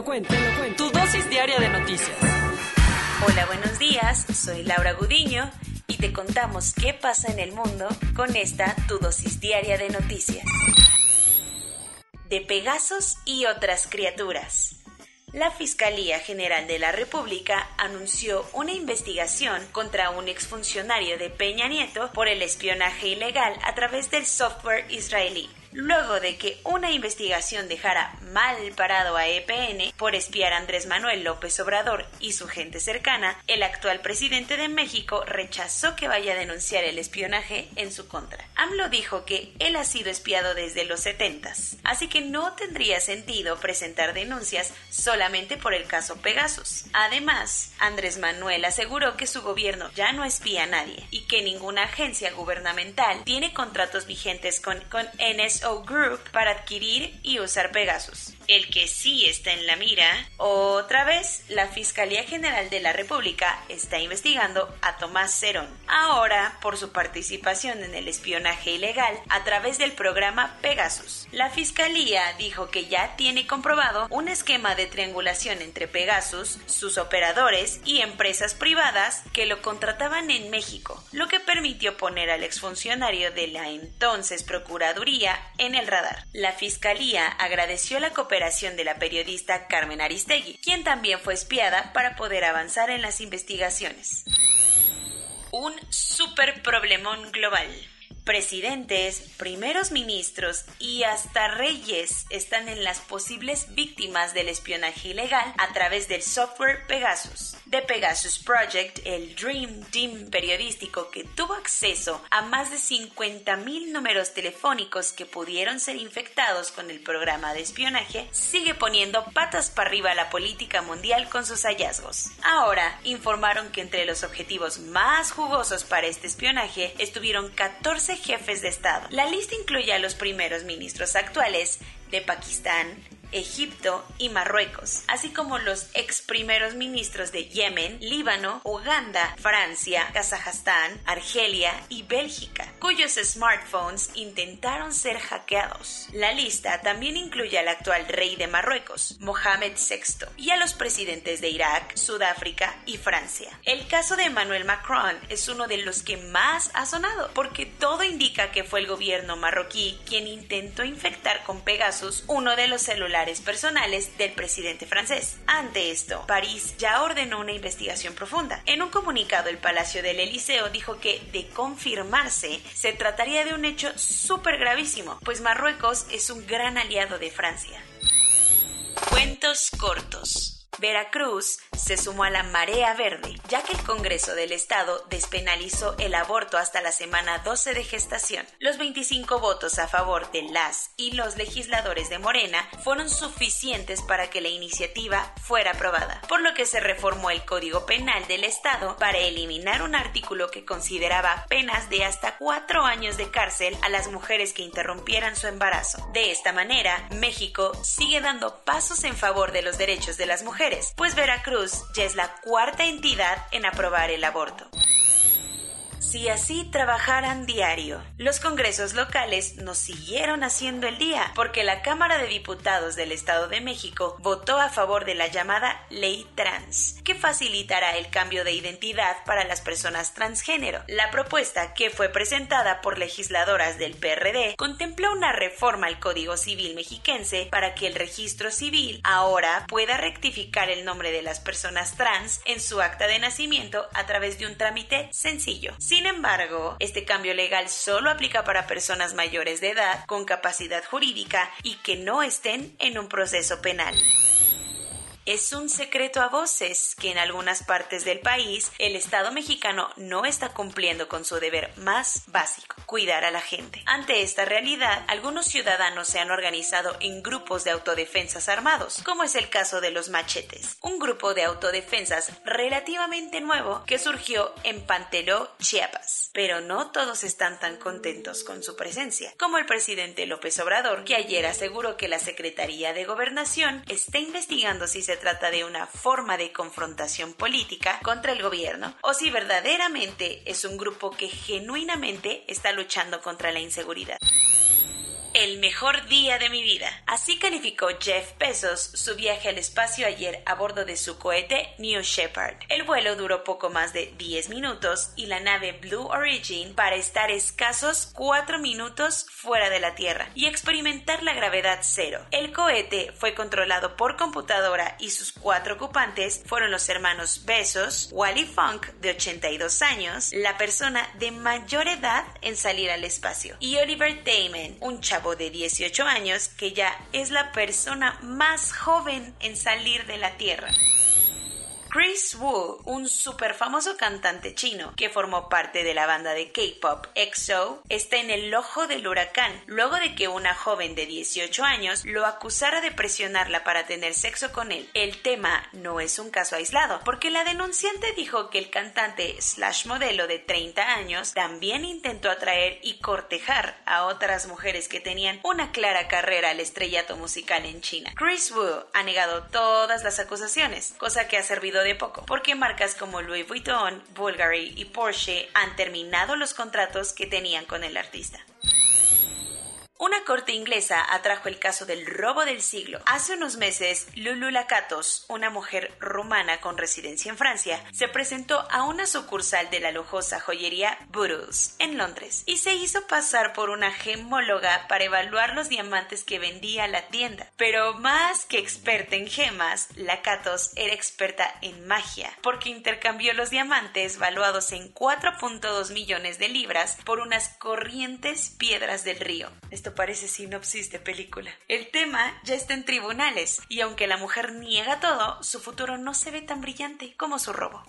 Lo cuento, te lo cuento. Tu dosis diaria de noticias. Hola, buenos días. Soy Laura Gudiño y te contamos qué pasa en el mundo con esta tu dosis diaria de noticias. De Pegasos y otras criaturas. La Fiscalía General de la República anunció una investigación contra un exfuncionario de Peña Nieto por el espionaje ilegal a través del software israelí luego de que una investigación dejara mal parado a EPN por espiar a Andrés Manuel López Obrador y su gente cercana, el actual presidente de México rechazó que vaya a denunciar el espionaje en su contra. AMLO dijo que él ha sido espiado desde los 70, así que no tendría sentido presentar denuncias solamente por el caso Pegasus. Además, Andrés Manuel aseguró que su gobierno ya no espía a nadie y que ninguna agencia gubernamental tiene contratos vigentes con, con NSO Group para adquirir y usar Pegasus. El que sí está en la mira, otra vez, la Fiscalía General de la República está investigando a Tomás Cerón, ahora por su participación en el espionaje ilegal a través del programa Pegasus. La Fiscalía dijo que ya tiene comprobado un esquema de triangulación entre Pegasus, sus operadores y empresas privadas que lo contrataban en México, lo que permitió poner al exfuncionario de la entonces Procuraduría en el radar. La Fiscalía agradeció la cooperación de la periodista Carmen Aristegui, quien también fue espiada para poder avanzar en las investigaciones. Un super problemón global. Presidentes, primeros ministros y hasta reyes están en las posibles víctimas del espionaje ilegal a través del software Pegasus. The Pegasus Project, el Dream Team periodístico que tuvo acceso a más de 50.000 números telefónicos que pudieron ser infectados con el programa de espionaje, sigue poniendo patas para arriba a la política mundial con sus hallazgos. Ahora informaron que entre los objetivos más jugosos para este espionaje estuvieron 14 jefes de Estado. La lista incluye a los primeros ministros actuales de Pakistán, Egipto y Marruecos, así como los ex primeros ministros de Yemen, Líbano, Uganda, Francia, Kazajstán, Argelia y Bélgica, cuyos smartphones intentaron ser hackeados. La lista también incluye al actual rey de Marruecos, Mohamed VI, y a los presidentes de Irak, Sudáfrica y Francia. El caso de Emmanuel Macron es uno de los que más ha sonado, porque todo indica que fue el gobierno marroquí quien intentó infectar con Pegasus uno de los celulares personales del presidente francés. Ante esto, París ya ordenó una investigación profunda. En un comunicado, el Palacio del Eliseo dijo que, de confirmarse, se trataría de un hecho súper gravísimo, pues Marruecos es un gran aliado de Francia. Cuentos cortos. Veracruz se sumó a la marea verde, ya que el Congreso del Estado despenalizó el aborto hasta la semana 12 de gestación. Los 25 votos a favor de las y los legisladores de Morena fueron suficientes para que la iniciativa fuera aprobada, por lo que se reformó el Código Penal del Estado para eliminar un artículo que consideraba penas de hasta cuatro años de cárcel a las mujeres que interrumpieran su embarazo. De esta manera, México sigue dando pasos en favor de los derechos de las mujeres pues Veracruz ya es la cuarta entidad en aprobar el aborto si así trabajaran diario. Los congresos locales nos siguieron haciendo el día, porque la Cámara de Diputados del Estado de México votó a favor de la llamada Ley Trans, que facilitará el cambio de identidad para las personas transgénero. La propuesta, que fue presentada por legisladoras del PRD, contempló una reforma al Código Civil mexiquense para que el registro civil ahora pueda rectificar el nombre de las personas trans en su acta de nacimiento a través de un trámite sencillo. Embargo, este cambio legal solo aplica para personas mayores de edad con capacidad jurídica y que no estén en un proceso penal. Es un secreto a voces que en algunas partes del país el Estado mexicano no está cumpliendo con su deber más básico, cuidar a la gente. Ante esta realidad, algunos ciudadanos se han organizado en grupos de autodefensas armados, como es el caso de los machetes, un grupo de autodefensas relativamente nuevo que surgió en Panteló, Chiapas. Pero no todos están tan contentos con su presencia, como el presidente López Obrador, que ayer aseguró que la Secretaría de Gobernación está investigando si se trata de una forma de confrontación política contra el gobierno o si verdaderamente es un grupo que genuinamente está luchando contra la inseguridad el mejor día de mi vida. Así calificó Jeff Bezos su viaje al espacio ayer a bordo de su cohete New Shepard. El vuelo duró poco más de 10 minutos y la nave Blue Origin para estar escasos 4 minutos fuera de la Tierra y experimentar la gravedad cero. El cohete fue controlado por computadora y sus cuatro ocupantes fueron los hermanos Bezos, Wally Funk de 82 años, la persona de mayor edad en salir al espacio, y Oliver Damon, un chavo de 18 años que ya es la persona más joven en salir de la Tierra. Chris Wu, un super famoso cantante chino que formó parte de la banda de K-pop EXO, está en el ojo del huracán luego de que una joven de 18 años lo acusara de presionarla para tener sexo con él. El tema no es un caso aislado, porque la denunciante dijo que el cantante slash modelo de 30 años también intentó atraer y cortejar a otras mujeres que tenían una clara carrera al estrellato musical en China. Chris Wu ha negado todas las acusaciones, cosa que ha servido de poco, porque marcas como Louis Vuitton, Bulgari y Porsche han terminado los contratos que tenían con el artista. Una corte inglesa atrajo el caso del robo del siglo. Hace unos meses, Lulu Lakatos, una mujer rumana con residencia en Francia, se presentó a una sucursal de la lujosa joyería Burroughs en Londres y se hizo pasar por una gemóloga para evaluar los diamantes que vendía la tienda. Pero más que experta en gemas, Lakatos era experta en magia, porque intercambió los diamantes valuados en 4.2 millones de libras por unas corrientes piedras del río parece sinopsis de película. El tema ya está en tribunales y aunque la mujer niega todo, su futuro no se ve tan brillante como su robo.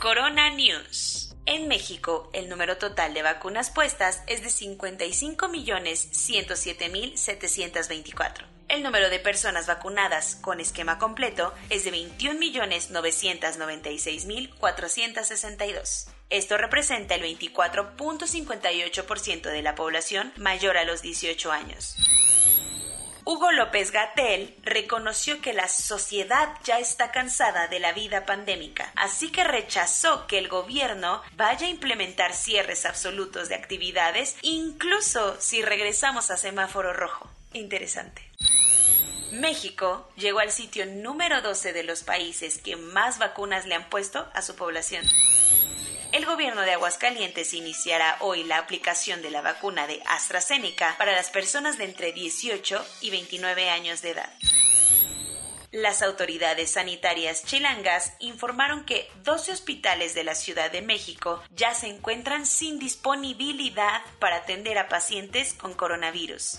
Corona News. En México, el número total de vacunas puestas es de 55.107.724. El número de personas vacunadas con esquema completo es de 21.996.462. Esto representa el 24.58% de la población mayor a los 18 años. Hugo López Gatel reconoció que la sociedad ya está cansada de la vida pandémica, así que rechazó que el gobierno vaya a implementar cierres absolutos de actividades, incluso si regresamos a semáforo rojo. Interesante. México llegó al sitio número 12 de los países que más vacunas le han puesto a su población. El gobierno de Aguascalientes iniciará hoy la aplicación de la vacuna de AstraZeneca para las personas de entre 18 y 29 años de edad. Las autoridades sanitarias chilangas informaron que 12 hospitales de la Ciudad de México ya se encuentran sin disponibilidad para atender a pacientes con coronavirus.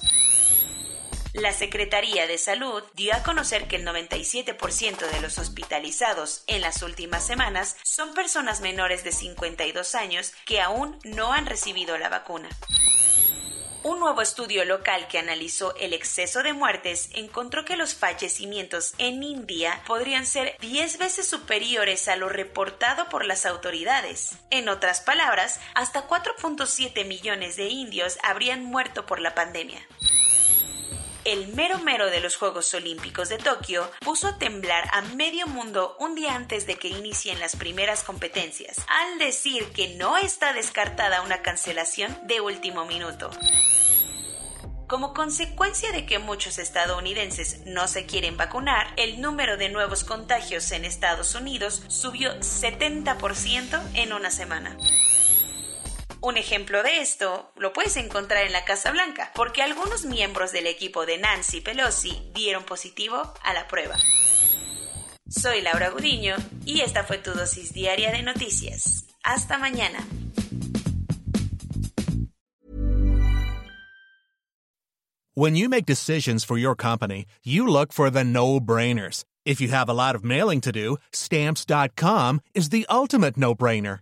La Secretaría de Salud dio a conocer que el 97% de los hospitalizados en las últimas semanas son personas menores de 52 años que aún no han recibido la vacuna. Un nuevo estudio local que analizó el exceso de muertes encontró que los fallecimientos en India podrían ser 10 veces superiores a lo reportado por las autoridades. En otras palabras, hasta 4.7 millones de indios habrían muerto por la pandemia el mero mero de los Juegos Olímpicos de Tokio puso a temblar a medio mundo un día antes de que inicien las primeras competencias, al decir que no está descartada una cancelación de último minuto. Como consecuencia de que muchos estadounidenses no se quieren vacunar, el número de nuevos contagios en Estados Unidos subió 70% en una semana. Un ejemplo de esto lo puedes encontrar en la Casa Blanca, porque algunos miembros del equipo de Nancy Pelosi dieron positivo a la prueba. Soy Laura Gudiño y esta fue tu dosis diaria de noticias. Hasta mañana. When you make decisions for your company, you look for the no-brainers. If you have a lot of mailing to do, stamps.com is the ultimate no brainer.